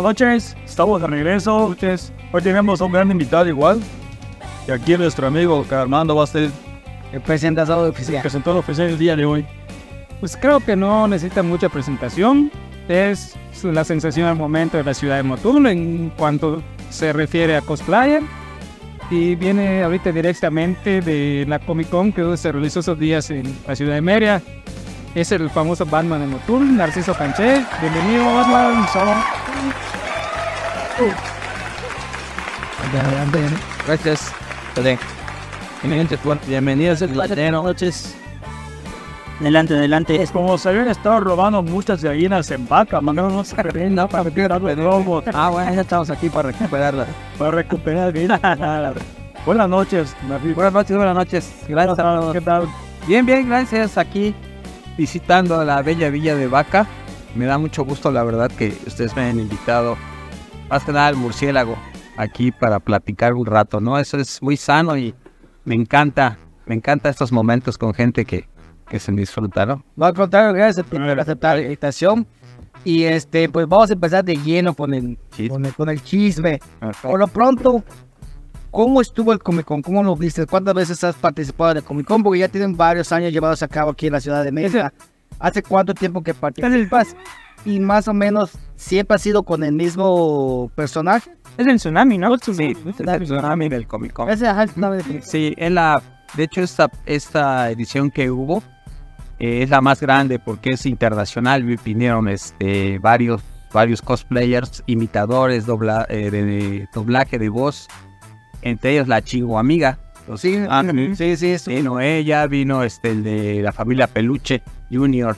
Buenas noches, estamos de regreso. Hoy tenemos a un gran invitado igual. Y aquí nuestro amigo Armando va a ser el presentador oficial. el presentador oficial el día de hoy. Pues creo que no necesita mucha presentación. Es la sensación al momento de la ciudad de Motul en cuanto se refiere a cosplayer. Y viene ahorita directamente de la Comic Con que se realizó esos días en la ciudad de Mérida. Es el famoso Batman de Motul, Narciso Canché. Bienvenido, Batman. Solo. Gracias. Bienvenidos, buenas noches. Adelante, adelante. Es como se habían estado robando muchas gallinas en vaca, mandando no se para recuperar de nuevo. Ah, bueno, ya estamos aquí para recuperarla. Para recuperar gallinas. Buenas noches. Buenas noches, buenas noches. Gracias. ¿Qué tal? Bien, bien, gracias. Aquí visitando la bella villa de Vaca. Me da mucho gusto, la verdad, que ustedes me hayan invitado. Más que nada al murciélago aquí para platicar un rato, ¿no? Eso es muy sano y me encanta, me encanta estos momentos con gente que, que se disfruta, ¿no? No, al contrario, gracias por aceptar la invitación. Y este, pues vamos a empezar de lleno con el Chisme. con el, con el chisme. Por lo pronto, ¿cómo estuvo el Comic Con? ¿Cómo lo viste? ¿Cuántas veces has participado del Comic Con? Porque ya tienen varios años llevados a cabo aquí en la ciudad de Mérida. ¿Hace cuánto tiempo que participas? Y más o menos, ¿siempre has sido con el mismo personaje? Es el tsunami, ¿no? Sí, es el tsunami del Comic Con. Ese, ajá, no, de- Sí, en la, de hecho esta, esta edición que hubo eh, es la más grande porque es internacional. Vi- Vinieron este, varios, varios cosplayers, imitadores, dobla, eh, de, de doblaje de voz, entre ellos la Chigo Amiga. Sí, ah, sí, sí, sí. Vino ella, vino este, el de la familia Peluche Junior.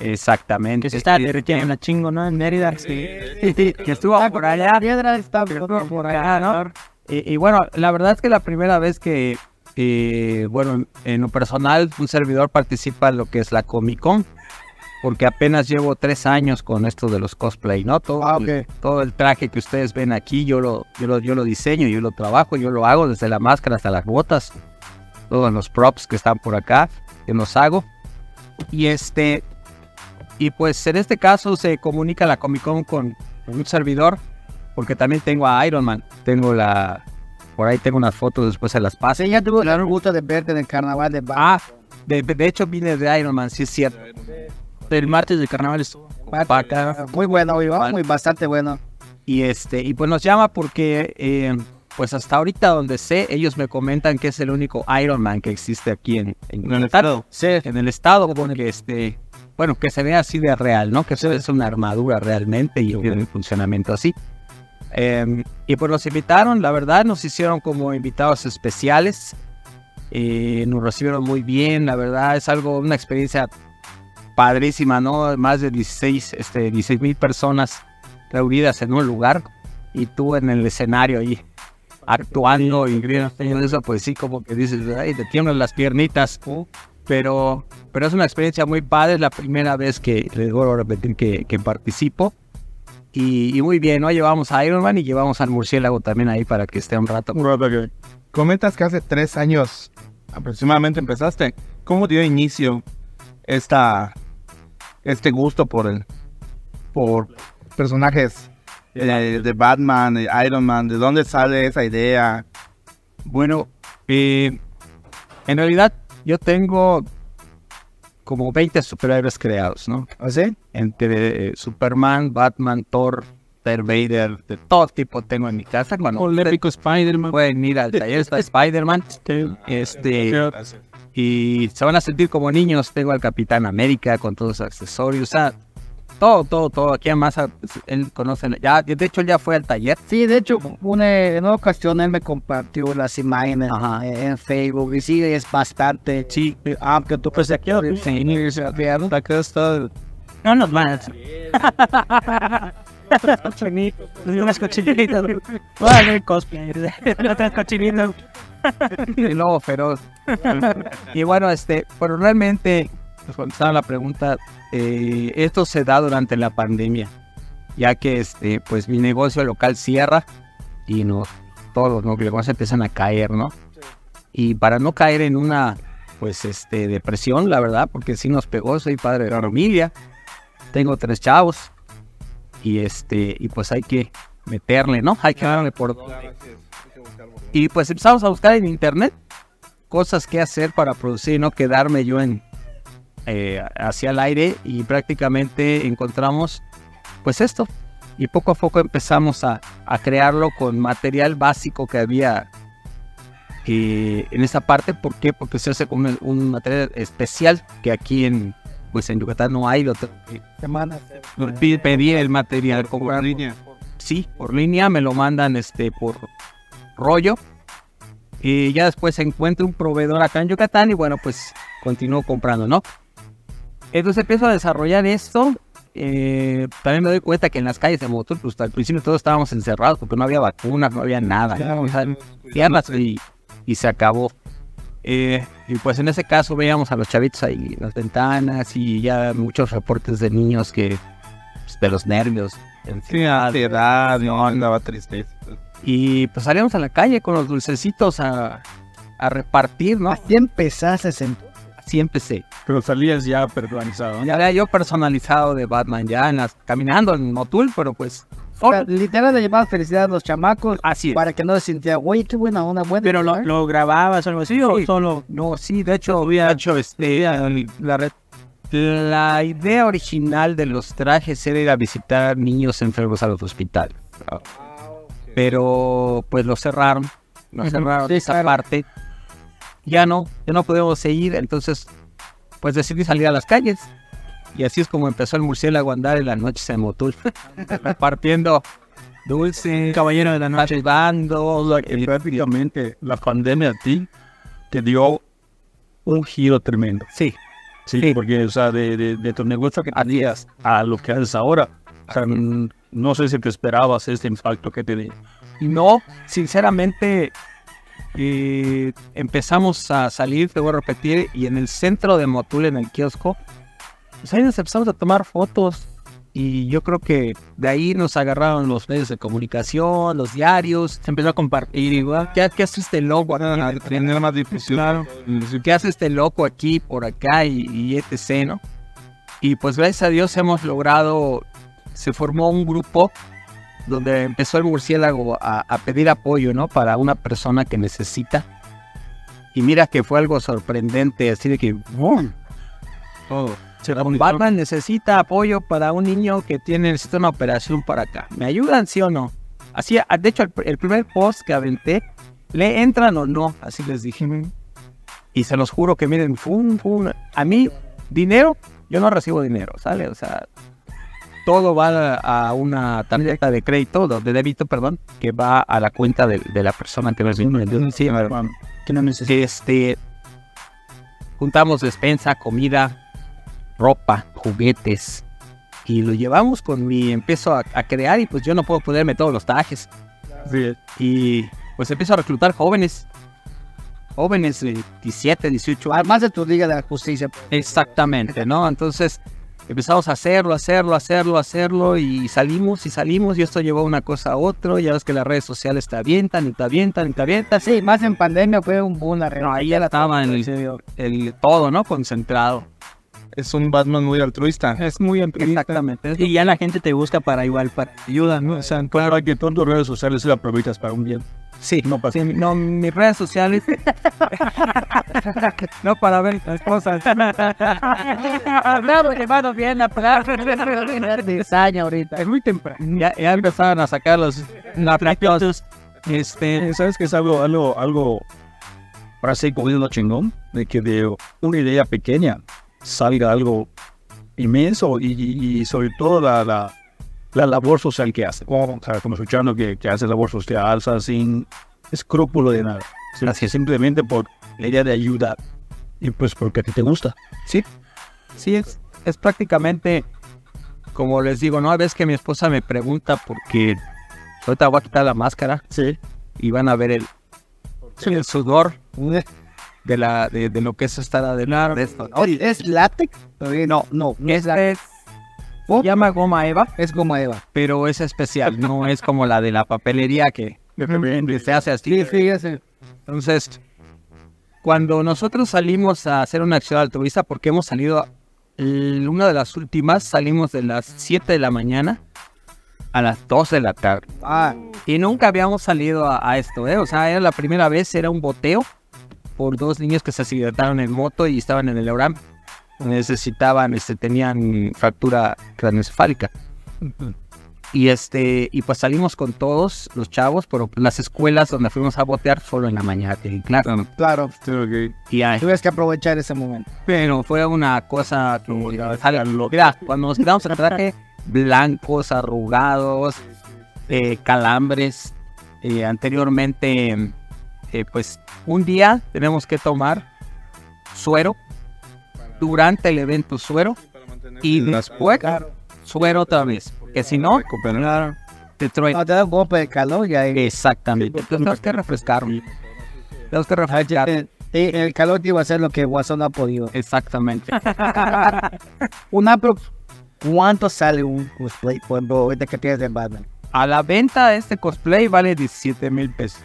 Exactamente. Que se está Sí, derritiendo una chingo, ¿no? En Mérida. Sí. que estuvo por allá. Piedra está por allá, ¿no? Y, y bueno, la verdad es que la primera vez que, eh, bueno, en, en lo personal, un servidor participa en lo que es la Comic Con, porque apenas llevo tres años con esto de los cosplay, ¿no? Todo, Ah, el, ok. todo el traje que ustedes ven aquí, yo lo, yo, lo, yo lo diseño, yo lo trabajo, yo lo hago desde la máscara hasta las botas, todos los props que están por acá, que los hago. Y este, y pues en este caso se comunica la Comic Con con un servidor, porque también tengo a Iron Man, tengo la, por ahí tengo unas fotos, después se las paso. Sí, ya tuve el gusto de verte en el carnaval de Ah, de, de hecho vine de Iron Man, sí es cierto. El martes del carnaval estuvo. Muy bueno, muy, bastante bueno. Y este, y pues nos llama porque eh, pues hasta ahorita donde sé, ellos me comentan que es el único Iron Man que existe aquí en, en el estado. Sí, en el estado, porque este, bueno, que se ve así de real, ¿no? Que se es una armadura realmente y tiene un funcionamiento así. Eh, y pues nos invitaron, la verdad, nos hicieron como invitados especiales. Eh, nos recibieron muy bien, la verdad, es algo, una experiencia padrísima, ¿no? Más de 16, este, 16 mil personas reunidas en un lugar y tú en el escenario ahí actuando y eso, pues sí, como que dices, ay, te tiemblan las piernitas. Pero, pero es una experiencia muy padre, es la primera vez que les vuelvo a repetir que, que participo. Y, y muy bien, ¿no? Llevamos a Iron Man y llevamos al murciélago también ahí para que esté un rato. Comentas que hace tres años aproximadamente empezaste. ¿Cómo dio inicio esta, este gusto por el, por personajes eh, de Batman, de Iron Man? ¿De dónde sale esa idea? Bueno, eh, en realidad yo tengo como 20 superhéroes creados, ¿no? ¿O sí? Entre eh, Superman, Batman, Thor, Darth Vader, de todo tipo tengo en mi casa. Cuando O el épico Spider-Man. pueden ir al taller está Spider-Man. Este, y se van a sentir como niños. Tengo al Capitán América con todos los accesorios. O sea, todo, todo, todo. Aquí además él conoce. Ya, de hecho, él ya fue al taller. Sí, de hecho, una, en una ocasión él me compartió las imágenes Ajá. en Facebook y sí, es bastante. Sí, Aunque tú pues aquí sí. Acá está. No nos van a. Unas cochinitas. El cosplay. Otras cochinitas. el lobo feroz. y bueno, este, pero realmente, pues, contestando la pregunta, eh, esto se da durante la pandemia, ya que este, pues mi negocio local cierra y nos, todos los negocios empiezan a caer, ¿no? Y para no caer en una, pues, este, depresión, la verdad, porque sí nos pegó, soy padre de familia, tengo tres chavos, y este y pues hay que meterle, ¿no? Hay que darle por. Y pues empezamos a buscar en internet cosas que hacer para producir, no quedarme yo en eh, hacia el aire y prácticamente encontramos pues esto y poco a poco empezamos a, a crearlo con material básico que había eh, en esta parte. ¿Por qué? Porque se hace con un, un material especial que aquí en pues en Yucatán no hay. Semanas. Pedí, pedí el material por línea. Sí, por línea me lo mandan este por rollo. Y ya después encuentro un proveedor acá en Yucatán y bueno, pues continúo comprando, ¿no? Entonces empiezo a desarrollar esto. eh, también me doy cuenta que en las calles de Motul, pues al principio todos estábamos encerrados porque no había vacunas, no había nada. O sea, y, y se acabó. Eh, y pues en ese caso veíamos a los chavitos ahí en las ventanas y ya muchos reportes de niños que pues, de los nervios. Sí, ansiedad, no, andaba tristeza. Y pues salíamos a la calle con los dulcecitos a, a repartir, ¿no? Así empezaste en Así empecé. Pero salías ya personalizado. ¿no? Ya era yo personalizado de Batman, ya en las- caminando en Motul, pero pues... solo. Literal le llevabas felicidad a los chamacos Así es. para que no se sintiera, güey, qué buena onda, buena. Pero lo, lo grababas o algo así, o solo... No, sí, de hecho, había hecho este, la, red- la idea original de los trajes era ir a visitar niños enfermos a los hospitales. Pero pues lo cerraron, lo cerraron sí, esa claro. parte. Ya no, ya no podemos seguir, entonces pues decidí salir a las calles. Y así es como empezó el murciélago a andar en las noches en Motul, repartiendo dulces, caballero de la noche, bando, Y prácticamente la pandemia a ti te dio un giro tremendo. sí, Sí, Sí. porque, o sea, de, de, de tu negocio que hacías a lo que haces ahora, o sea, no sé si te esperabas este impacto que te dio. Y no, sinceramente, eh, empezamos a salir, te voy a repetir, y en el centro de Motul, en el kiosco, pues ahí nos empezamos a tomar fotos. Y yo creo que de ahí nos agarraron los medios de comunicación, los diarios, se empezó a compartir igual. ¿Qué, qué hace este loco aquí? Tener más difusión. ¿Qué hace este loco aquí, por acá y, y etc., no? Y pues gracias a Dios hemos logrado, se formó un grupo donde empezó el murciélago a, a pedir apoyo, ¿no? Para una persona que necesita. Y mira que fue algo sorprendente, así de que, ¡bum! Todo. Batman necesita apoyo para un niño que tiene necesita una operación para acá. ¿Me ayudan, sí o no? Así, ah, de hecho, el, el primer post que aventé, ¿le entran o no? Así les dije. Y se los juro que miren, fum, fum. A mí, dinero, yo no recibo dinero, ¿sale? O sea, todo va a una tarjeta de crédito, de débito, perdón, que va a la cuenta de, de la persona que nos vino. Sí, que no este, juntamos despensa, comida, ropa, juguetes y lo llevamos con mi empiezo a, a crear y pues yo no puedo ponerme todos los trajes Sí, y pues empiezo a reclutar jóvenes, jóvenes de 17, 18 años. Además de tu Liga de la Justicia. Exactamente, ¿no? Entonces empezamos a hacerlo, hacerlo, hacerlo, hacerlo y salimos y salimos y esto llevó una cosa a otro. Ya ves que las redes sociales te avientan y te avientan y te avientan. Sí, más en pandemia fue un boom la red. No, ahí ya estaba en el, el todo, ¿no? Concentrado. Es un Batman muy altruista. Es muy altruista. Exactamente. Y ya la gente te busca para igual, para ayuda, ¿no? O sea, Claro, hay que todas tus redes sociales lo aprovechas para un bien. Sí, No pasa. sí, no, mis redes sociales. no para ver las cosas. Bravo, hermano, bien a Desaña ahorita. es muy temprano. Ya, ya empezaron a sacar los lapitos. Este, ¿Sabes qué es algo, algo, algo, para seguir comiendo chingón? De que de una idea pequeña salga algo inmenso y, y- y sobre todo la, la, la labor social que hace. O sea, como escuchando que, que hace labor social, alza sin escrúpulo de nada. Sino Simplemente por la idea de ayudar. Y pues porque a ti te gusta. Sí, sí, es, es prácticamente como les digo, ¿no? A veces que mi esposa me pregunta porque ahorita voy a quitar la máscara Sí. y van a ver el, el sudor de, la, de, de lo que es estar adelante. de esto, ¿no? ¿Es látex? No, no, no es látex. Se llama goma Eva, Es como Eva. pero es especial, no es como la de la papelería que, se hace así. Sí, fíjese. Entonces, cuando nosotros salimos a hacer una acción altruista, porque hemos salido, una de las últimas, salimos de las 7 de la mañana a las 12 de la tarde. Ah, Y nunca habíamos salido a, a esto, ¿eh? O sea, era la primera vez, era un boteo por dos niños que se accidentaron en moto y estaban en el Euram. Necesitaban, este, tenían fractura craneoencefálica. Y este, y pues salimos con todos los chavos, pero las escuelas donde fuimos a botear solo en la mañana, claro. claro. Y ahí- Tuvieras que aprovechar ese momento. pero fue una cosa que Mira, cuando nos quedamos en el traje, blancos, arrugados, eh, calambres. eh, anteriormente, eh, pues un día tenemos que tomar suero. Durante el evento suero. Y después suero otra vez. Porque si no, te trae- No, te da un golpe de calor y ahí. Exactamente. Entonces tenemos que refrescar. Tenemos que refrescar. Eh, eh, el calor te iba a hacer lo que Guasón no ha podido. Exactamente. Un aprox, ¿cuánto sale un cosplay? Por ejemplo, ahorita que tienes de Batman. A la venta este cosplay vale 17 mil pesos.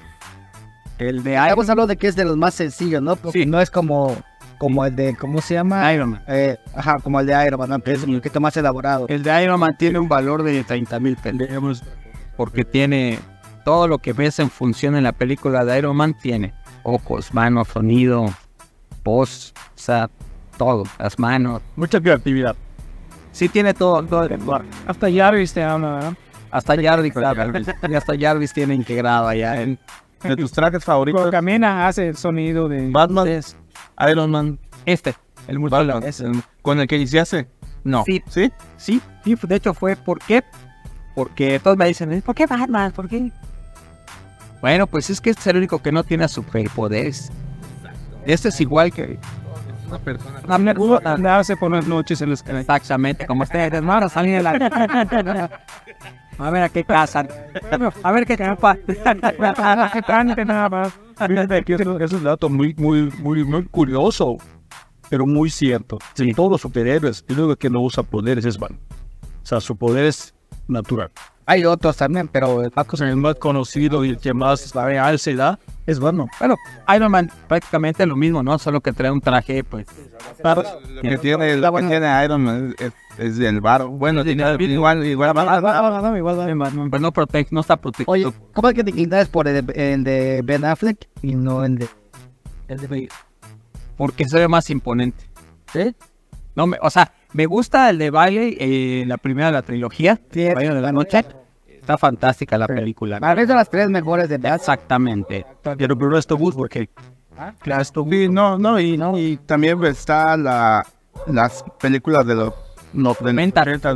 El de Iron, Estamos hablando de que es de los más sencillos, ¿no? Porque Sí. no es como, como el de, ¿cómo se llama? Iron Man. Eh, ajá, como el de Iron Man, ¿no? que es un poquito más elaborado. El de Iron Man tiene un valor de 30 mil pesos. Porque tiene todo lo que ves en función en la película de Iron Man. Tiene ojos, manos, sonido, voz, o sea, todo, las manos. Mucha creatividad. Sí tiene todo, todo el. Hasta Jarvis te habla, ¿verdad? Hasta Jarvis, y hasta Jarvis tiene integrado allá en De tus trajes Cuando favoritos, camina hace el sonido de... Batman, Iron Man, este, el con el que iniciaste. No. Sí, ¿Sí? sí, sí, de hecho fue, ¿por qué? Porque todos me dicen, ¿por qué Batman? ¿Por qué? Bueno, pues es que este es el único que no tiene superpoderes. Este es igual que Una persona. una persona. Andarse por las noches en los Exactamente, como ustedes, hermano, salen de la... A ver a qué casan. A ver qué capa. nada más. Fíjate que eso es un dato muy, muy, muy, muy curioso, pero muy cierto. En todos los superhéroes, el único que no usa poderes es Batman. O sea, su poder es natural. Hay otros también, pero El más conocido y el que más real se da es Batman. Bueno, Iron Man prácticamente lo mismo, ¿no? Solo que trae un traje, pues... Lo que tiene, lo que tiene Iron Man es, es del bar. Bueno, tiene igual, igual. Pues no, protege, no está protegido. Oye, ¿cómo es que te inclinas por el, de- el de Ben Affleck y no el de... El de Bale. Porque se ve más imponente. ¿Sí? No, me, o sea, me gusta el de Bailey, eh, la primera de la trilogía. Sí, Baile de la noche. Está fantástica la película. Para mí son las tres mejores de Batman. Exactamente. Pero pero esto bus porque claro, esto Sí, no, no, y, y también está la, las películas de los no, de-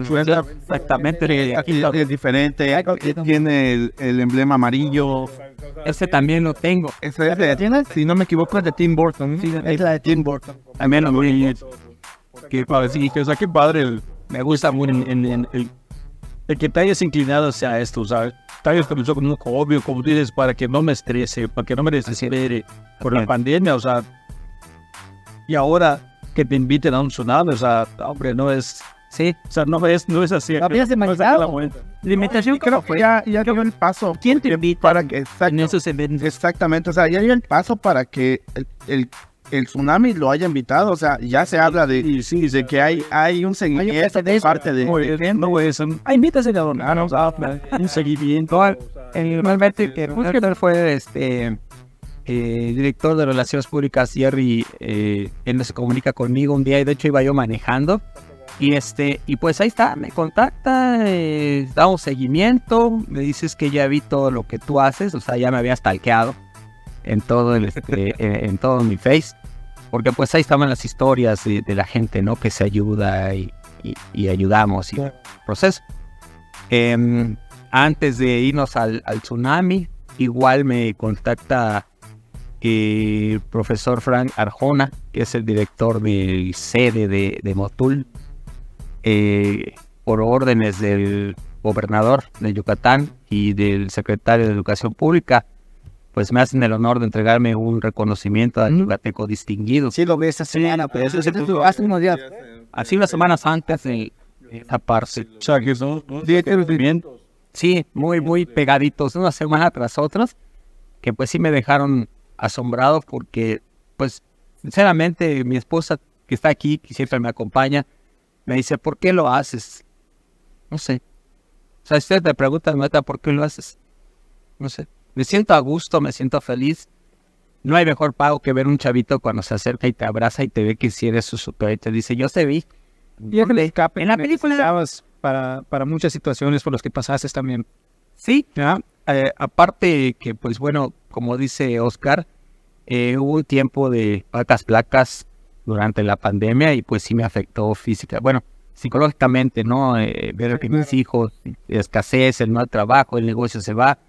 90, exactamente. Aquí es diferente, aquí tiene el, el emblema amarillo. Ese también lo tengo. Ese es de, si no me equivoco, es de Tim Burton. Es la de Tim Burton. También lo vi. que padre, sí, o sea, qué padre el, Me gusta mucho. en, en- en- el, el que te hayas inclinado hacia esto, ¿sabes? Te hayas comenzado con un obvio, como tú dices, para que no me estrese, para que no me desespere por la pandemia, o sea, y ahora que te inviten a un tsunami, o sea, hombre, no es, Sí. o sea, no es, no es así. ¿Habías No es imaginado? la vuelta. Limitación Creo que ya, ya dio el paso. ¿Quién te invita? Para que, exacto, En esos eventos. exactamente, o sea, ya dio el paso para que el, el, el tsunami lo haya invitado. O sea, ya se habla de, Sí, sí, de que hay, hay un seguimiento de parte de, No es, no es, un- ay, invítase a ah, no, un seguimiento. Normalmente que él fue este eh, director de relaciones públicas Jerry eh, él se comunica conmigo un día y de hecho iba yo manejando. Y este y pues ahí está me contacta eh, damos seguimiento me dices que ya vi todo lo que tú haces o sea ya me había stalkeado en todo el este, en, en todo mi face porque pues ahí estaban las historias de, de la gente no que se ayuda y, y- y ayudamos y proceso. Em, antes de irnos al, al tsunami, igual me contacta el profesor Frank Arjona, que es el director de sede de, de Motul, eh, por órdenes del gobernador de Yucatán y del secretario de Educación Pública, pues me hacen el honor de entregarme un reconocimiento al yucateco distinguido. Sí, lo vi esta semana, pero eso es hace unos días. Así unas semanas antes de esa parte. O sea, que son son sentimientos. Sí, muy, muy pegaditos, una semana tras otras, que pues sí me dejaron asombrado porque, pues, sinceramente, mi esposa que está aquí, que siempre me acompaña, me dice, ¿por qué lo haces? No sé. O sea, si ustedes te preguntan, neta, ¿por qué lo haces? No sé. Me siento a gusto, me siento feliz. No hay mejor pago que ver un chavito cuando se acerca y te abraza y te ve que si eres su super y te dice, yo te vi. Y En la película- para, para muchas situaciones por las que pasaste también. Sí, ¿ya? Eh, aparte que, pues bueno, como dice Oscar, eh, hubo un tiempo de vacas placas durante la pandemia y pues sí me afectó física, bueno, psicológicamente, ¿no? Eh, ver que mis hijos, escasez, el mal trabajo, el negocio se va.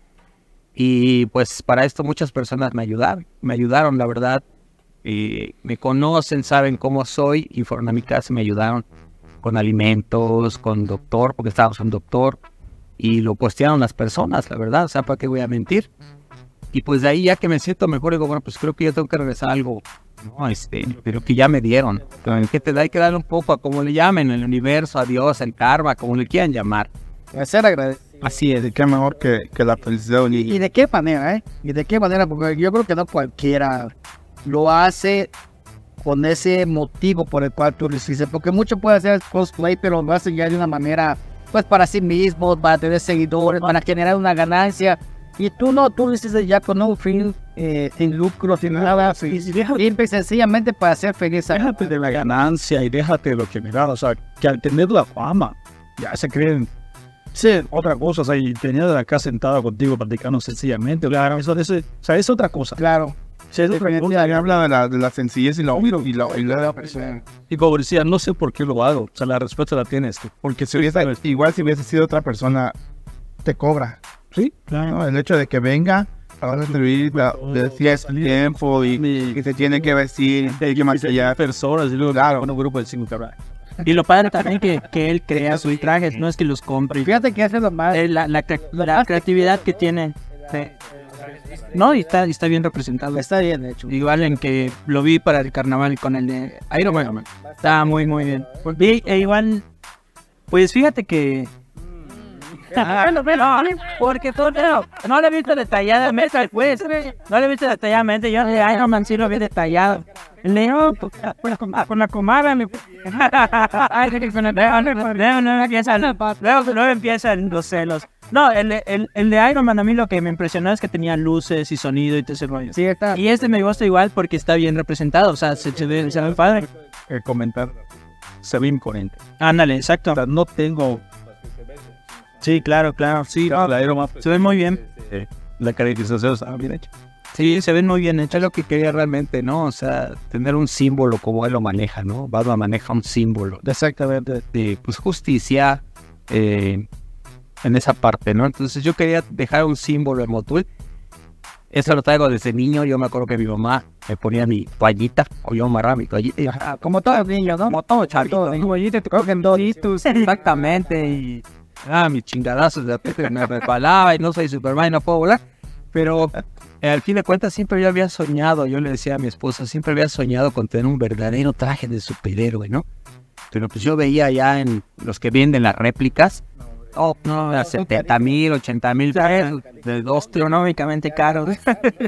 Y pues para esto muchas personas me ayudaron, me ayudaron, la verdad. Y me conocen, saben cómo soy y fueron a mi casa y me ayudaron con alimentos, con doctor, porque estábamos un doctor y lo postearon las personas, la verdad, o sea, ¿para qué voy a mentir? Y pues de ahí ya que me siento mejor, digo, bueno, pues creo que yo tengo que regresar a algo, no, este, pero que ya me dieron, que te da hay que darle un poco a como le llamen, el universo, a Dios, el karma, como le quieran llamar. Ser agradecido. Así es. Qué mejor que, que la felicidad ¿Y, y de qué manera, eh? ¿Y de qué manera? Porque yo creo que no cualquiera lo hace con ese motivo por el cual tú lo hiciste. Porque mucho puede hacer cosplay, pero lo hacen ya de una manera, pues para sí mismos, para tener seguidores, para generar una ganancia. Y tú no, tú lo hiciste ya con un fin eh, sin lucro, sin nada. Y simple y sencillamente para ser feliz. Déjate de la ganancia y déjate de lo que mirar. O sea, que al tener la fama, ya se creen sí, otra cosa. O sea, y tener acá sentado contigo platicando sencillamente. O sea, eso, eso- o sea, es otra cosa. Claro. Sí, es cosa. Y habla de la, de la sencillez y la, y la, y la persona. Y como decía, no sé por qué lo hago. O sea, la respuesta la tienes tú. Porque si hubiese, igual si hubiese sido otra persona, te cobra. Sí, claro. ¿no? El hecho de que venga a una entrevista, de cierto tiempo y que se tiene que vestir, hay que maquillar. personas y luego Claro. un grupo de cinco cabras. Y lo padre también que, que él crea sus trajes, no es que los compre. Fíjate que es lo más. Eh, la, la cre- la creatividad que tiene. sí. No, y está, y está bien representado. Está bien hecho. Igual en que lo vi para el carnaval con el de Iron Man. Está muy, muy bien. Vi, e igual, pues fíjate que. Bueno, pero, porque tú no, no lo he visto detalladamente, pues. No lo he visto detalladamente. Yo de Iron Man sí lo vi detallado. Leo, Con la comadre le Luego no empiezan, luego, luego empiezan los celos. No, el, de- el, el de Iron Man a mí lo que me impresionó es que tenía luces y sonido y todo ese rollo. Sí, está. Y este me gusta igual porque está bien representado, o sea, se, se ve, se ve padre. El comentar se ve imponente. Ándale, exacto. O sea, no tengo. Sí, claro, claro. Sí, no, la Iron Man, se ve muy bien. eh, la caracterización está bien hecha. Sí, se ven muy bien hecho. Es lo que quería realmente, ¿no? O sea, tener un símbolo como él lo maneja, ¿no? Batman maneja un símbolo. Exactamente. De, pues, justicia eh, en esa parte, ¿no? Entonces yo quería dejar un símbolo en Motul. Eso lo traigo desde niño. Yo me acuerdo que mi mamá me ponía mi toallita, o yo amarraba mi toallita. y Ah, Como todos los niños, ¿no? como todo chavito. Todo, ¿no? Guayita, te cogen doritos. Exactamente. Y ah, mis chingadazos de repente me resbalaba y no soy Superman y no puedo volar. Pero eh, al fin de cuentas siempre yo había soñado, yo le decía a mi esposa, siempre había soñado con tener un verdadero traje de superhéroe, ¿no? Pero pues yo veía ya en los que venden las réplicas, oh, no, a 70 mil, 80 mil pesos, de dos astronómicamente caros.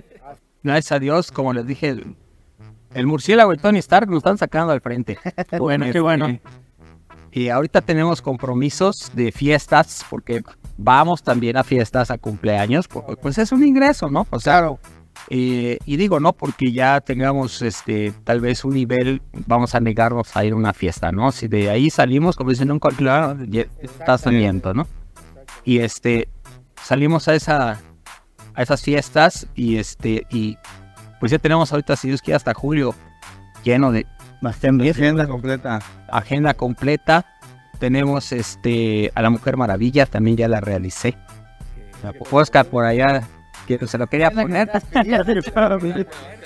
Gracias a Dios, como les dije, el, el murciélago y Tony Stark lo están sacando al frente. Bueno, qué bueno. Y ahorita tenemos compromisos de fiestas, porque vamos también a fiestas, a cumpleaños, porque pues es un ingreso, ¿no? O sea, eh, y digo, no porque ya tengamos este tal vez un nivel, vamos a negarnos a ir a una fiesta, ¿no? Si de ahí salimos, como dicen, un claro, ya está saliendo, ¿no? Y este, salimos a esa a esas fiestas y este, y pues ya tenemos ahorita, si Dios quiere, hasta julio lleno de Agenda completa. agenda completa. Tenemos este a la Mujer Maravilla, también ya la realicé. Oscar por allá, que se lo quería poner.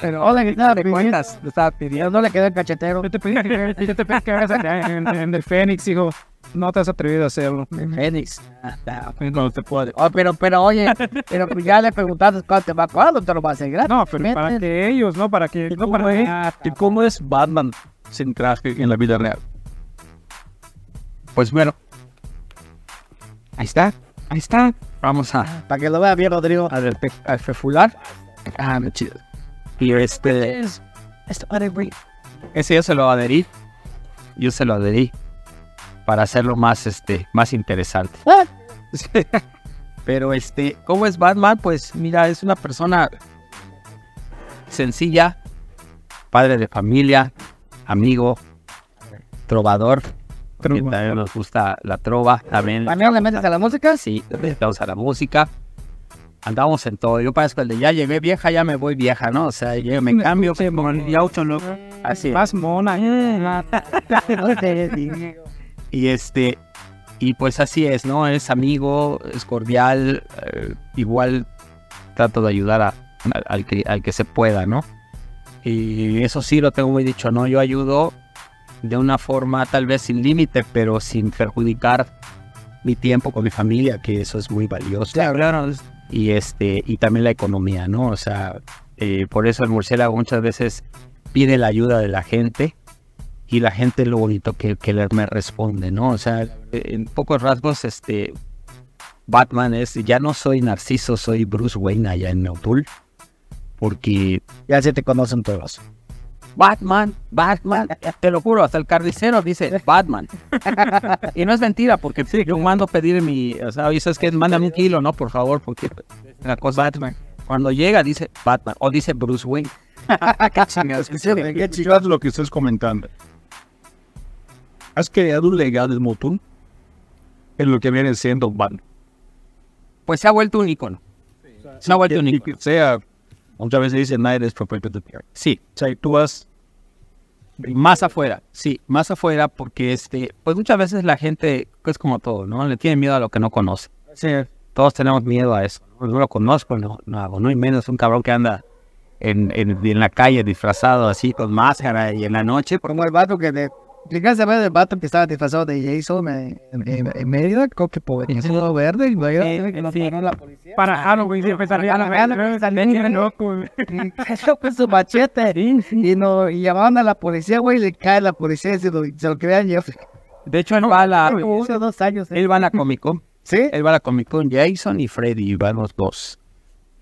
Pero, hola, ¿qué tal? ¿Te cuentas? Lo estaba pidiendo. no le quedó el cachetero. Yo te pedí que, hagas en, en el Fénix, hijo. No te has atrevido a hacerlo. Fénix. No te puede. Oh, pero, pero, oye, pero pues ya le preguntaste cuánto te va, cuándo te lo va a hacer gratis. No, pero para que ellos, no para que. No para que. ¿Y cómo es Batman sin traje en la vida real? Pues bueno. Ahí está. Ahí está. Vamos a, Para que lo vea bien, Rodrigo. a, despe- a fefular. Ah, no chido. Y este. Ese yo se lo adherí. Yo se lo adherí. Para hacerlo más, este, más interesante. Ah, Pero este, ¿cómo es Batman? Pues mira, es una persona sencilla, padre de familia, amigo, trovador. Porque Trova. También nos gusta la trova. También ¿También le metes a la música? sí, dedicamos a la música. Andamos en todo. Yo parezco el de ya llegué vieja, ya me voy vieja, ¿no? O sea, yo me cambio. Sí, el Yaucho, ¿no? Así. Más mona. Y este, y pues así es, ¿no? Es amigo, es cordial, eh, igual trato de ayudar a- al- al, que, al que se pueda, ¿no? Y eso sí lo tengo muy dicho, ¿no? Yo ayudo de una forma tal vez sin límite, pero sin perjudicar mi tiempo con mi familia, que eso es muy valioso. Claro, Y este, y también la economía, ¿no? O sea, eh, por eso el murciélago muchas veces pide la ayuda de la gente y la gente lo bonito que, que le- me responde, ¿no? O sea, en pocos rasgos, este, Batman es, ya no soy Narciso, soy Bruce Wayne allá en Neutul, porque Ya se te conocen todos. Batman, Batman, te lo juro, hasta el carnicero dice Batman. y no es mentira, porque yo mando a pedir mi, o sea, oye, ¿sabes qué? Mándame un kilo, ¿no? Por favor, porque la cosa Batman. Cuando llega dice Batman, o dice Bruce Wayne. Qué lo que estás comentando. Has creado un legado de Motul en lo que viene siendo Batman. Pues se ha vuelto un icono. Se ha vuelto un que sea, muchas veces dicen, nadie es propio de Pierre. Sí, O sea, tú vas, más afuera, sí, más afuera, porque este, pues muchas veces la gente, es como todo, ¿no? Le tiene miedo a lo que no conoce. Sí. Todos tenemos miedo a eso. ¿no? No lo conozco, no, no hago, no y menos un cabrón que anda en, en, en la calle disfrazado así con máscara y en la noche. Como el vato que de. ¿Llegaste a ver el vato que estaba disfrazado de Jason en, en, en Mérida? Creo que por todo verde. Y vaya, que lo sí. la policía. Para Halloween siempre salía la Halloween salía- Ven, loco. Eso fue su machete. Y, no, y llamaban a la policía, güey, y le cae la policía y se lo, se lo querían llevar. De hecho, él va a la, Hace dos años. ¿eh? él va a la Comic Con. ¿Sí? Él va a la Comic Con, Jason y Freddy, y van los dos.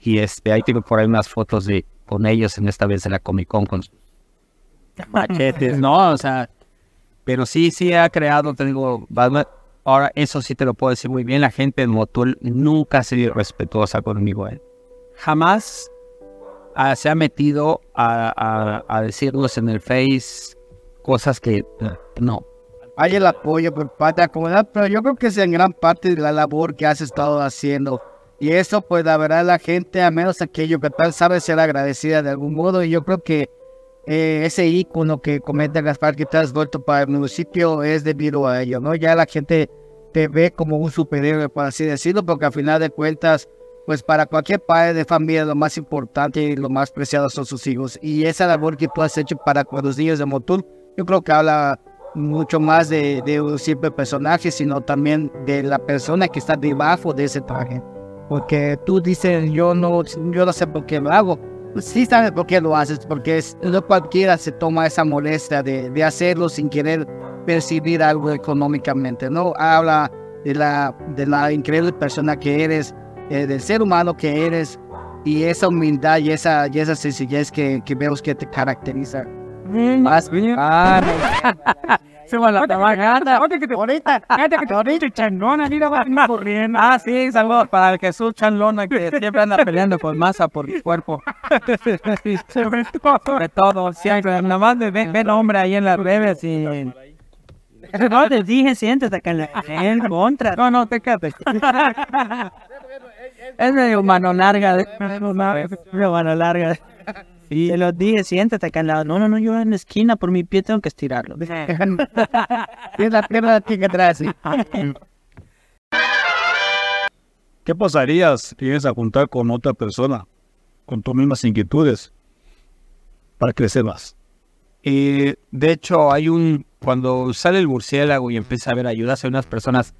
Y este, ahí tengo por ahí unas fotos de con ellos en esta vez de la Comic Con con machetes, ¿no? O sea, pero sí, sí ha creado, te digo, Batman. Ahora, eso sí te lo puedo decir muy bien, la gente en Motul nunca ha sido respetuosa conmigo. ¿eh? Jamás ah, se ha metido a, a- a decirnos en el Face cosas que no. Hay el apoyo por parte de la comunidad, pero yo creo que es en gran parte de la labor que has estado haciendo. Y eso, pues, la verdad, la gente, a menos aquello que tal, sabe ser agradecida de algún modo. Y yo creo que eh, ese ícono que comenta Gaspar que te has vuelto para el municipio es debido a ello, ¿no? Ya la gente te ve como un superhéroe, por así decirlo, porque al final de cuentas, pues para cualquier padre de familia lo más importante y lo más preciado son sus hijos. Y esa labor que tú has hecho para con los niños de Motul, yo creo que habla mucho más de, de un simple personaje, sino también de la persona que está debajo de ese traje. Porque tú dices, yo no, yo no sé por qué lo hago. Sí sabes por qué lo haces, porque es- no cualquiera se toma esa molestia de, de hacerlo sin querer percibir algo económicamente, ¿no? Habla de la, de la increíble persona que eres, eh, del ser humano que eres, y esa humildad y esa, y esa sencillez que, que vemos que te caracteriza. Más Se va la tabacana. Ahorita que te ahorita, Cállate que te ahorita chanona, mira, va corriendo. Ah, sí, saludos para el Jesús Chanlona que siempre anda peleando con masa por el cuerpo. Sobre todo. Sobre todo, siempre. Nada más me ven, hombre ahí en las redes y. No, te dije, siéntate acá en, contra. No, no, te quedas. Es medio mano larga. mano larga. Te lo dije, siéntate acá en la... No, no, no, yo en la esquina por mi pie tengo que estirarlo. Tienes la pierna aquí que traes. sí. ¿qué pasaría si tienes a juntar con otra persona con tus mismas inquietudes para crecer más? Y de hecho, hay un. Cuando sale el murciélago y empieza a haber ayudas, hay unas personas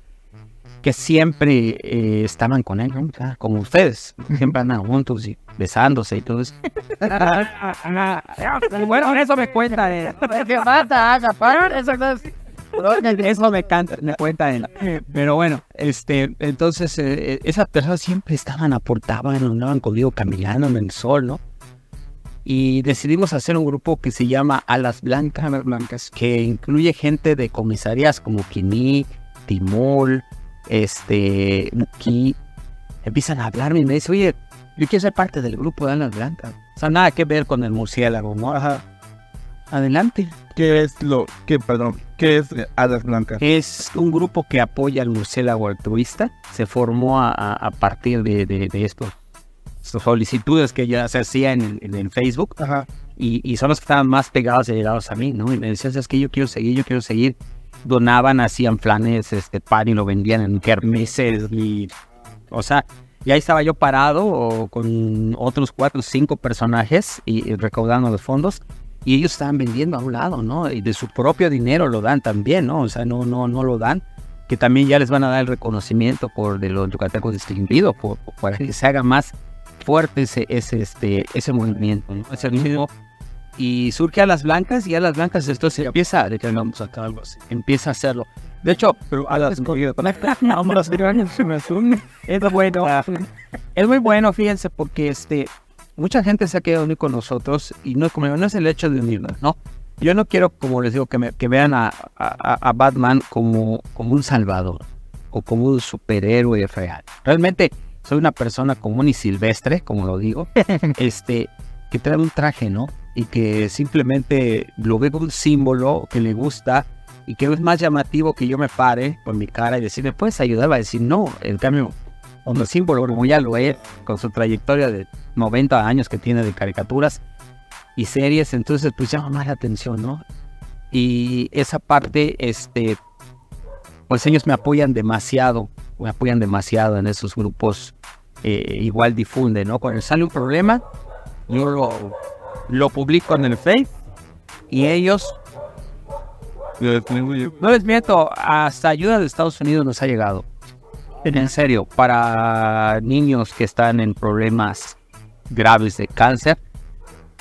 que siempre eh, estaban con él, ¿no? O sea, como ustedes. Siempre andan juntos y besándose y todo eso. bueno, eso me cuenta él. ¿Qué mata, Gaspar? Eso me canta, me cuenta él. Pero bueno, este, entonces eh, eh, esas personas siempre estaban, aportaban, andaban conmigo caminando en el sol, ¿no? Y decidimos hacer un grupo que se llama Alas Blancas, Blancas que incluye gente de comisarías como Quinic, Timol, este, aquí empiezan a hablarme y me dicen, oye, yo quiero ser parte del grupo de Alas Blancas. O sea, nada que ver con el murciélago, ¿no? Ajá. Adelante. ¿Qué es lo que, perdón, qué es Alas Blancas? Es un grupo que apoya al murciélago altruista. Se formó a, a- partir de, de, de estos estas solicitudes que ya se hacía en, en, en Facebook. Ajá. y, y son los que estaban más pegados y llegados a mí, ¿no? Y me decían, es que yo quiero seguir, yo quiero seguir. Donaban, hacían planes, este pan y lo vendían en kermeses y... O sea, y ahí estaba yo parado con otros cuatro o cinco personajes y, recaudando los fondos y ellos estaban vendiendo a un lado, ¿no? Y de su propio dinero lo dan también, ¿no? O sea, no, no, no lo dan. Que también ya les van a dar el reconocimiento por de los yucatecos distinguidos, por, por- para que se haga más fuerte ese, este, ese movimiento, ¿no? Ese mismo y surge a las blancas y a las blancas esto se empieza de que vamos a algo así. Empieza a hacerlo. De hecho pero a las es bueno es muy bueno fíjense porque este mucha gente se ha quedado unir con nosotros y no como no es el hecho de unirnos no yo no quiero como les digo que, me- que vean a, a- a Batman como como un salvador o como un superhéroe real. Realmente soy una persona común y silvestre como lo digo este que trae un traje, ¿no? Y que simplemente lo ve como un símbolo que le gusta y que es más llamativo que yo me pare con mi cara y decirle, ¿puedes ayudar? Va a decir, no, en cambio, como símbolo, como ya lo es, con su trayectoria de 90 años que tiene de caricaturas y series, entonces pues llama más la atención, ¿no? Y esa parte, este, pues ellos me apoyan demasiado, me apoyan demasiado en esos grupos, eh, igual difunden, ¿no? Cuando sale un problema, yo lo, lo publico en el Face y ellos, no les miento, hasta ayuda de Estados Unidos nos ha llegado. En serio, para niños que están en problemas graves de cáncer,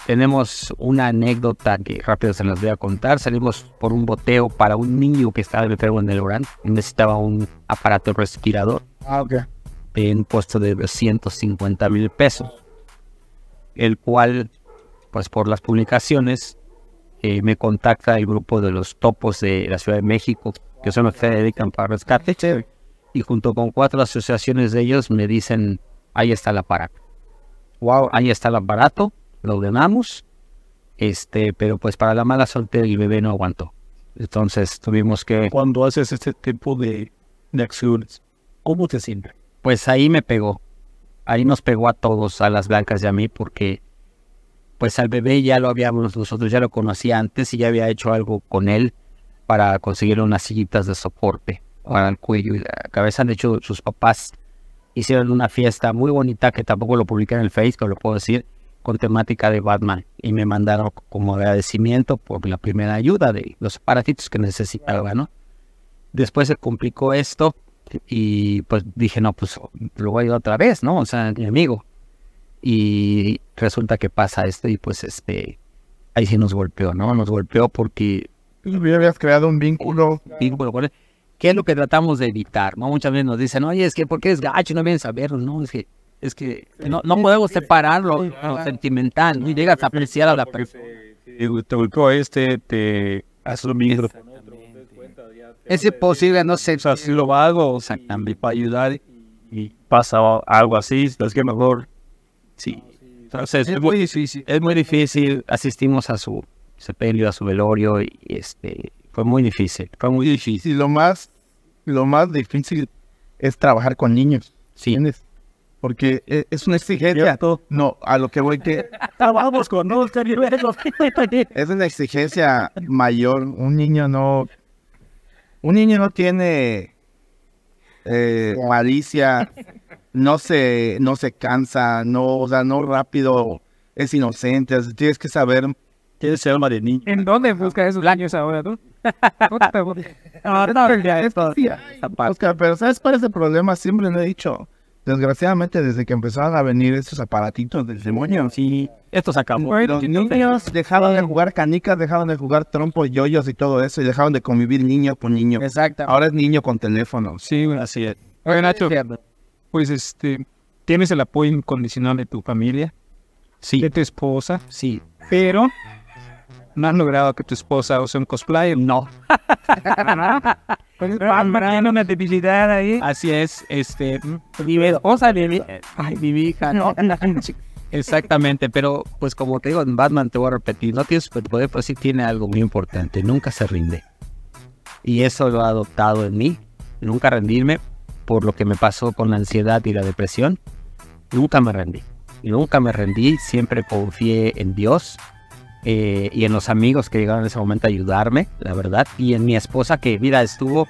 tenemos una anécdota que rápido se las voy a contar. Salimos por un boteo para un niño que estaba enfermo en el Orán y necesitaba un aparato respirador Ah, ok. en un puesto de 150 mil pesos, el cual, pues por las publicaciones, eh, me contacta el grupo de los topos de la Ciudad de México, que son los que se dedican para rescate, y junto con cuatro asociaciones de ellos me dicen, ahí está el aparato. Wow, ahí está el aparato, lo ordenamos, este, pero pues para la mala suerte el bebé no aguantó. Entonces tuvimos que Cuando haces este tipo de, de acciones, ¿cómo te sientes? pues ahí me pegó. Ahí nos pegó a todos, a las blancas y a mí, porque pues al bebé ya lo habíamos, nosotros ya lo conocía antes y ya había hecho algo con él para conseguir unas sillitas de soporte para el cuello y la cabeza. De hecho, sus papás hicieron una fiesta muy bonita que tampoco lo publiqué en el Facebook, lo puedo decir, con temática de Batman. Y me mandaron como agradecimiento por la primera ayuda de los aparatitos que necesitaba, ¿no? Después se complicó esto y pues dije, no, pues lo voy a ayudar otra vez, ¿no? O sea, mi amigo. Y resulta que pasa esto y pues este, ahí sí nos golpeó, ¿no? Nos golpeó porque Ya habías creado un vínculo. vínculo con él. ¿Qué es lo que tratamos de evitar? ¿no? Muchas veces nos dicen, oye, es que ¿por qué es gacho? No vienes a verlo, no, es que, es que no, no podemos separar lo, sentimental, no llegas a apreciar a la persona. Te golpeó este, te haces lo mismo. Es imposible, no sé. O sea, si lo hago exactamente para ayudar y pasa algo así, es que mejor. Sí. Entonces, es muy difícil. Es muy difícil, asistimos a su sepelio, a su velorio y este, fue muy difícil, fue muy difícil. Y lo más, lo más difícil es trabajar con niños. Sí, ¿Entiendes? Porque e- es una exigencia. No, a lo que voy que Vamos con Oscar y luego- es una exigencia mayor. Un niño no, un niño no tiene eh, malicia, no se, no se cansa, no, o sea, no rápido, es inocente. tienes que saber. Tienes alma de niño. ¿En dónde buscas esos años ahora tú? No, no, ya esto. Oscar, pero ¿sabes cuál es el problema? Siempre lo he dicho. Desgraciadamente, desde que empezaron a venir estos aparatitos del demonio, sí, esto se acabó. los niños dejaron de jugar canicas, dejaron de jugar trompos, yoyos y todo eso, y dejaron de convivir niño con niño. Exacto. Ahora es niño con teléfono. Sí. Así es. Oye, Nacho, pues este, tienes el apoyo incondicional de tu familia, Sí, de tu esposa, sí, pero no has logrado que tu esposa use un cosplayer. no. Batman tiene una debilidad ahí. Así es, este, mi esposa, mi, mi- ay, mi hija, no, exactamente, pero pues como te digo, en Batman te voy a repetir, no tiene superpoder, pero sí tiene algo muy importante, nunca se rinde. Y eso lo ha adoptado en mí, nunca rendirme por lo que me pasó con la ansiedad y la depresión, nunca me rendí, nunca me rendí, siempre confié en Dios. eh, y en los amigos que llegaron en ese momento a ayudarme, la verdad, y en mi esposa que, mira, estuvo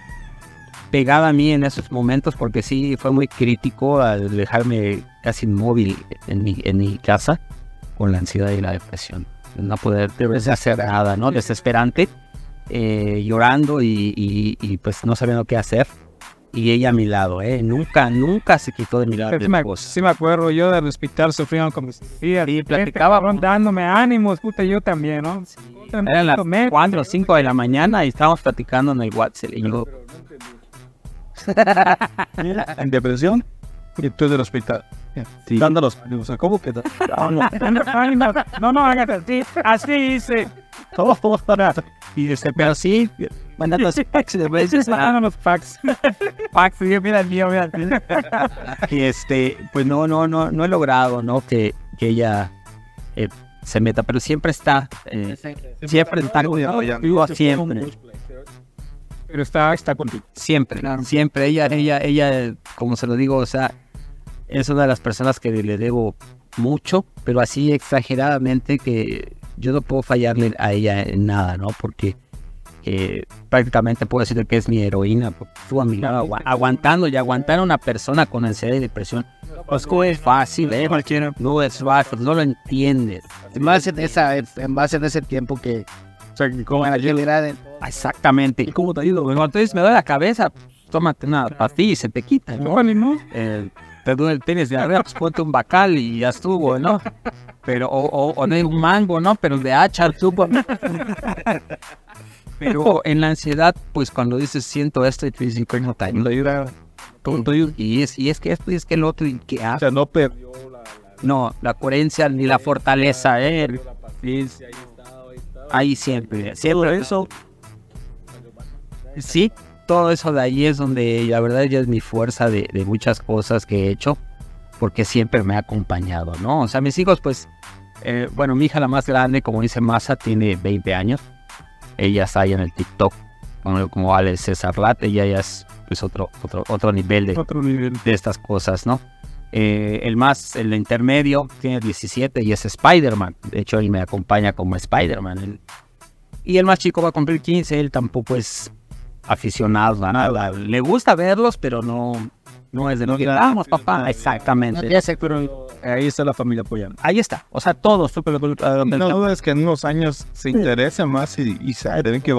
pegada a mí en esos momentos porque sí fue muy crítico al dejarme casi inmóvil en mi, en mi casa con la ansiedad y la depresión. No poder hacer nada, ¿no? Desesperante, eh, llorando y, y- y, pues no sabiendo qué hacer. Y ella a mi lado, ¿eh? Nunca, nunca se quitó de mi lado. Sí me, sí me acuerdo yo del hospital sufriendo con mis. Sí, Este platicaba, cabrón dándome ánimos, puta, yo también, ¿no? Eran las 4 o 5 de la mañana y estábamos platicando en el WhatsApp. Y yo, En depresión y tú del hospital. Sí. Dando los ánimos. ¿cómo que? No, no, no, no así. Así hice. Y este, pero sí, mandando los fax de veces. Mandaron los fax. Fax, sí, mira el mío, mira el mío. Y este, pues no, no, no, no he logrado, ¿no? Que, que ella eh, se meta, pero siempre está, eh, siempre está, digo, siempre, Pero está, está contigo. siempre, siempre. Ella, ella, ella, como se lo digo, o sea, es una de las personas que le debo mucho, pero así exageradamente que yo no puedo fallarle a ella en nada, ¿no? Porque eh, prácticamente puedo decir que es mi heroína. Estuvo a mi lado agua- aguantando y aguantar a una persona con ansiedad y depresión. Pues no es fácil, ¿eh? No es fácil, no lo entiendes. En base en, esa, en base en ese tiempo que... O sea, que ¿cómo Para que le era de- Exactamente. ¿Y cómo te ido? Cuando me duele la cabeza, tómate una pastilla y se te quita, ¿no? No, ni no. Eh, te duele el tenis de arriba, pues ponte un bacal y ya estuvo, ¿no? Pero, o, o, o de un mango, ¿no? Pero de hacha, supo. Pero en la ansiedad, pues cuando dices siento esto y te dicen, coño, te ayuda. ¿Cómo te ayuda? Y es, y es que esto y es que el otro, y que O hago. sea, no perdió No, la coherencia ni la fortaleza, ¿eh? la paciencia. Ahí siempre, siempre eso. Sí, todo eso de ahí es donde la verdad ya es mi fuerza de, de muchas cosas que he hecho, porque siempre me ha acompañado, ¿no? O sea, mis hijos, pues, eh, bueno, mi hija la más grande, como dice Masa, tiene 20 años. Ella está ahí en el TikTok, como, como Ale César Lat, ella ya es pues, otro, otro, otro nivel de, Otro nivel. de estas cosas, ¿no? Eh, el más, el intermedio, tiene 17 y es Spider-Man. De hecho, él me acompaña como Spider-Man. Y el más chico va a cumplir 15, él tampoco es aficionado a nada. Le gusta verlos, pero no, no es de lo que vamos, papá. Exactamente. Ya sé, Pero ahí está la familia apoyando. Ahí está. O sea, todos. súper- ah, No dudes que en unos años se interesen más y, y saben que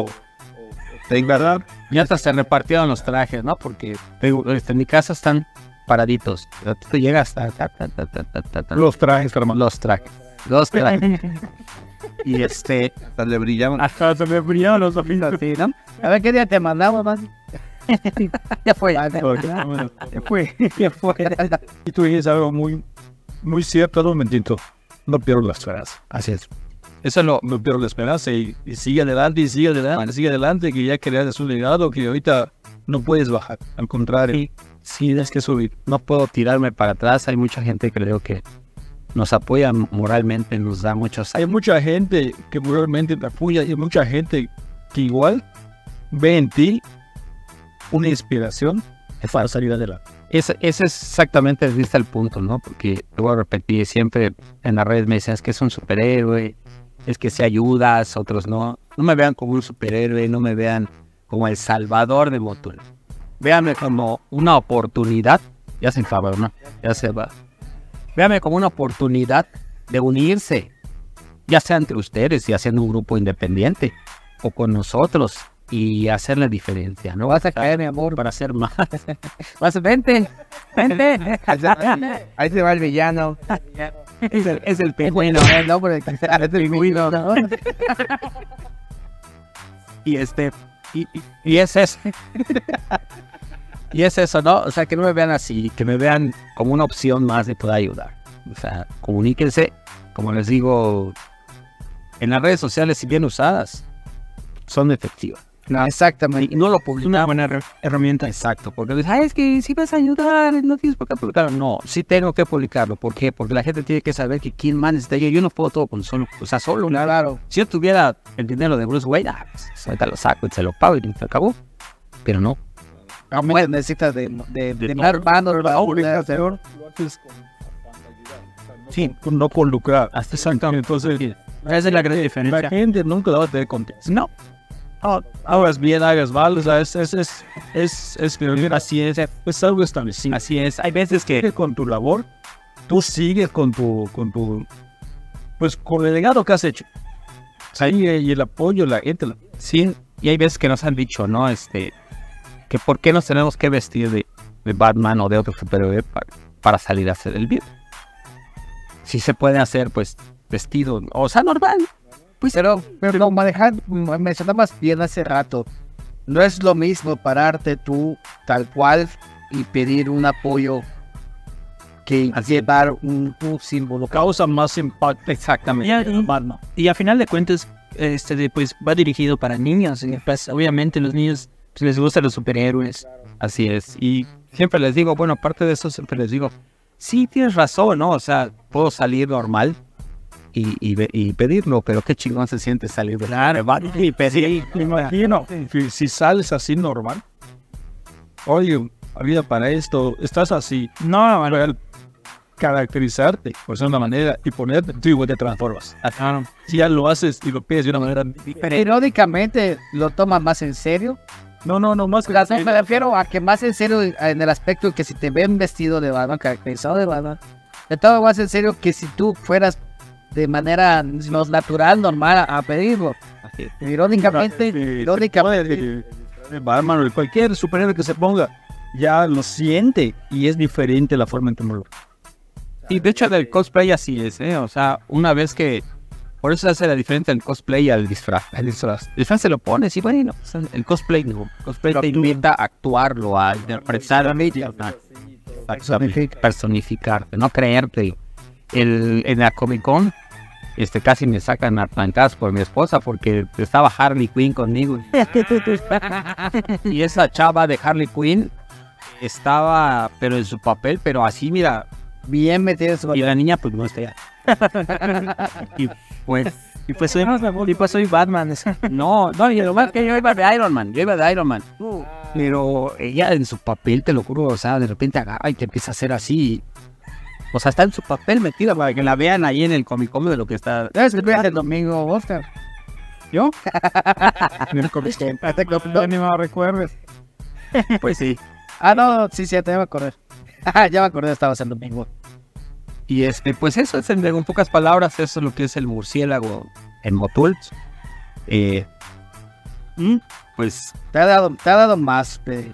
verdad Ya hasta se repartieron los trajes, ¿no? Porque este, en mi casa están paraditos. Tú llegas a... Los trajes, hermano. los trajes. Los trajes. y este... hasta le brillaban. Hasta se me brillaron los ojitos. Sí, ¿no? A ver qué día te mandamos, más. Ya fue. Se fue, se fue. Y tú dices algo muy, muy cierto, un momentito. No pierdo la esperanza. Así es. Eso es lo... No pierdo la esperanza y, y sigue adelante y sigue adelante, sigue adelante, que ya creaste un legado que ahorita no puedes bajar. Al contrario, Sí, sí tienes que subir. no puedo tirarme para atrás. Hay mucha gente que creo que nos apoya moralmente, nos da muchos... Hay mucha gente que realmente te apoya y hay mucha gente que igual ve en ti una inspiración para salir adelante. Ese, ese es exactamente viste el punto, ¿no? Porque te voy a repetir, siempre en las redes me dicen, es que es un superhéroe, es que si ayudas, otros no. No me vean como un superhéroe, no me vean como el salvador de Motul. Véanme como una oportunidad, ya se favor, ¿no? Ya se va. Véanme como una oportunidad de unirse, ya sea entre ustedes y haciendo un grupo independiente, o con nosotros y hacer la diferencia, ¿no? Vas a caer, mi amor. para hacer más. Vas, vente, vente. Ahí se va el villano. Es el, es el pingüino. El nombre de es el pingüino. Y este, y, y- y es eso. y es eso, ¿no? O sea, que no me vean así, que me vean como una opción más de poder ayudar. O sea, comuníquense, como les digo, en las redes sociales, si bien usadas, son efectivas. Exactamente. Y no lo Es una publicamos. buena her- herramienta. Exacto, porque dices, "Ay, es que si vas a ayudar, no tienes por qué publicarlo. No, sí tengo que publicarlo. ¿Por qué? Porque la gente tiene que saber que quién más necesita yo. Yo no puedo todo con solo, o sea, solo. ¿no? Claro. Si yo tuviera el dinero de Bruce Wayne, ah, pues, ahorita lo saco y se lo pago y se acabó. Pero no. Bueno, necesitas de, de, de, De- La Sí, no con lucrar. Exactamente. Entonces, Esa es la gran la diferencia. gente nunca la va a tener contexto. No. No, hagas bien, hagas mal, o sea, es, es, es, es, es, así es, pues algo establecido. Así es. Hay veces que Sigue con tu labor, tú sigues con tu, con tu, pues con el legado que has hecho. Sigue y el apoyo, la gente, la- sí, y hay veces que nos han dicho, ¿no? Este, que por qué nos tenemos que vestir de, de Batman o de otro superhéroe para, para salir a hacer el bien. Si se puede hacer, pues, vestido, o sea, normal. Pues, pero, pero no, manejar, mencionabas bien hace rato, no es lo mismo pararte tú tal cual y pedir un apoyo que llevar un, un símbolo. causa más impacto. Exactamente. Y- Batman. Y a final de cuentas, este, pues va dirigido para niños. y, pues, obviamente los niños pues, les gustan los superhéroes. Así es. Y siempre les digo, bueno, aparte de eso, siempre les digo, sí, tienes razón, ¿no? O sea, puedo salir normal y, y, y pedirlo, pero qué chingón se siente salir de Batman y pedir. Me imagino, si, si sales así normal, oye, había para esto, estás así, No, bueno, real, caracterizarte pues, de una manera y ponerte, tú igual te transformas. claro. Si ya lo haces y lo pides de una manera diferente. Irónicamente lo toman más en serio. No, no, no, más que O sea, me refiero a que más en serio en el aspecto que si te ven vestido de Batman, caracterizado de Batman, te toman más en serio que si tú fueras de manera no, natural, normal a, pedirlo. Irónicamente, Eh, irónicamente. de- de Batman o de cualquier superhéroe que se ponga, ya lo siente y es diferente la forma en que lo Y de hecho del cosplay así es, ¿eh? O sea, una vez que... Por eso hace la diferencia del cosplay al disfraz. El disfraz. El disfraz se lo pones y bueno, sea, el cosplay no. El cosplay te invita a actuarlo, a interpretar, a Personifica. personificarte, no creerte. El, en la Comic Con, este, casi me sacan a trancas por mi esposa porque estaba Harley Quinn conmigo. y esa chava de Harley Quinn estaba, pero en su papel, pero así, mira, Bien metido en su y la niña pues no está ya. y pues, Y pues soy, y pues soy Batman. no, no, y lo más que yo iba de Iron Man, yo iba de Iron Man. Pero ella en su papel, te lo juro, o sea, de repente agarra y te empieza a hacer así. O sea, está en su papel metida para que la vean ahí en el Comic Con de lo que está. Que veas el domingo, Oscar. ¿Yo? No. Ya ni me recuerdes. Pues sí. Ah, no, sí, sí, ya te iba a acordar. ya me acordé, estabas el domingo. Y este, pues eso es en, en pocas palabras, eso es lo que es el murciélago en Motul. Eh, mm, pues Te ha dado, te ha dado más. pe-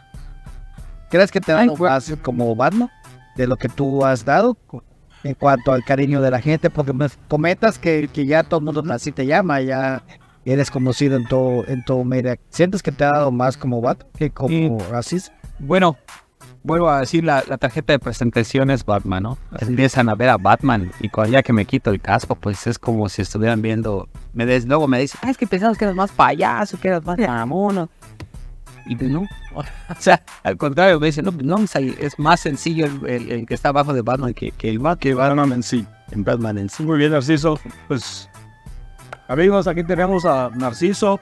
¿Crees que te ha dado más como Batman de lo que tú has dado en cuanto al cariño de la gente? Porque me comentas que, que ya todo el mundo así te llama, ya eres conocido en todo, en todo media. ¿Sientes que te ha dado más como Batman que como Racis? Bueno, vuelvo a decir, la, la tarjeta de presentación es Batman, ¿no? Empiezan a ver a Batman y cuando ya que me quito el casco, pues es como si estuvieran viendo... Me des, luego me dicen, ah, es que pensamos que eras más payaso, que eras más mamono. Y pues no, o sea, al contrario, me dicen, no, pues no, es más sencillo el, el- el que está abajo de Batman que, que el Batman. que Batman en sí. En Batman en sí. Muy bien, Narciso. Pues, amigos, aquí tenemos a Narciso.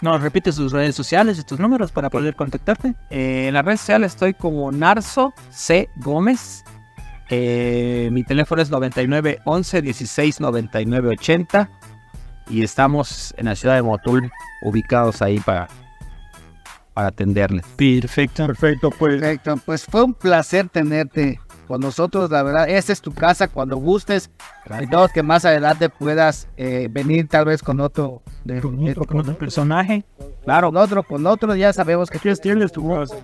Nos repite sus redes sociales y tus números para poder contactarte. Eh, en las redes sociales estoy como Narso C. Gómez. Eh, mi teléfono es 99 11 16 99 80. Y estamos en la ciudad de Motul, ubicados ahí para, para atenderles. Perfecto. Perfecto, pues. Perfecto, pues fue un placer tenerte con nosotros, la verdad, esta es tu casa cuando gustes. Y todos que más adelante puedas eh, venir tal vez con otro, de, Con otro, con otro personaje. claro, con otro, con otro, ya sabemos que tienes tu voz.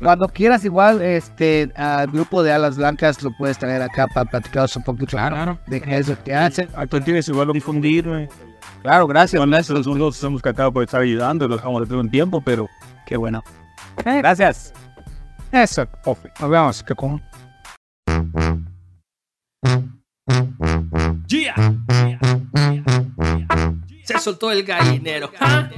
cuando quieras igual, este, al grupo de Alas Blancas lo puedes traer acá para platicar un poquito Claro. de qué es lo que hacen. Actual tienes igual Difundir. Claro, gracias. Con eso nosotros estamos encantados por estar ayudando, lo dejamos de un tiempo, pero Qué bueno. Gracias. Eso. Nos vemos. Que con... Se soltó el gallinero. ¿ah?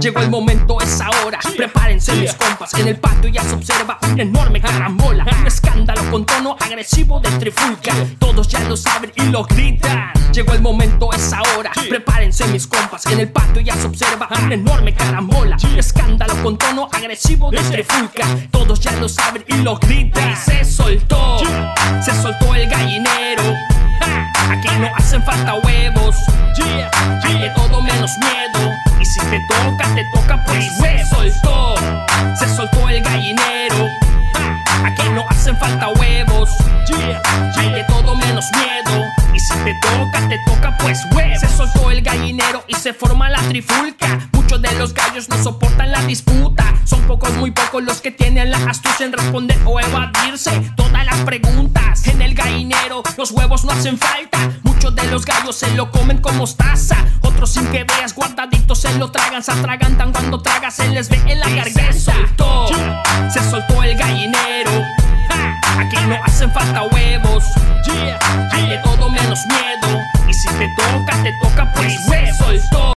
Llegó el momento, es ahora. Prepárense mis compas. En el patio ya se observa una enorme carambola. Un escándalo con tono agresivo de trifulca. Todos ya lo saben y lo gritan. Llegó el momento, es ahora. Prepárense mis compas. En el patio ya se observa una enorme carambola. Un escándalo con tono agresivo de trifulca. Todos ya lo saben y lo gritan. Se soltó, se soltó el gallinero. Aquí no hacen falta huevos. Hay de todo menos miedo. Si te toca, te toca pues se soltó. Se soltó el gallinero. Aquí no hacen falta huevos. Hay de todo menos miedo. Si te toca, te toca pues huevos. Se soltó el gallinero y se forma la trifulca. Muchos de los gallos no soportan la disputa. Son pocos, muy pocos los que tienen la astucia en responder o evadirse todas las preguntas. En el gallinero los huevos no hacen falta. Muchos de los gallos se lo comen con mostaza. Otros sin que veas guardaditos se lo tragan. Se atragantan cuando tragas, se les ve en la garganta. Se soltó, se soltó el gallinero. Aquí no hacen falta huevos. Hay de todo menos miedo. Y si te toca, te toca por el hueso.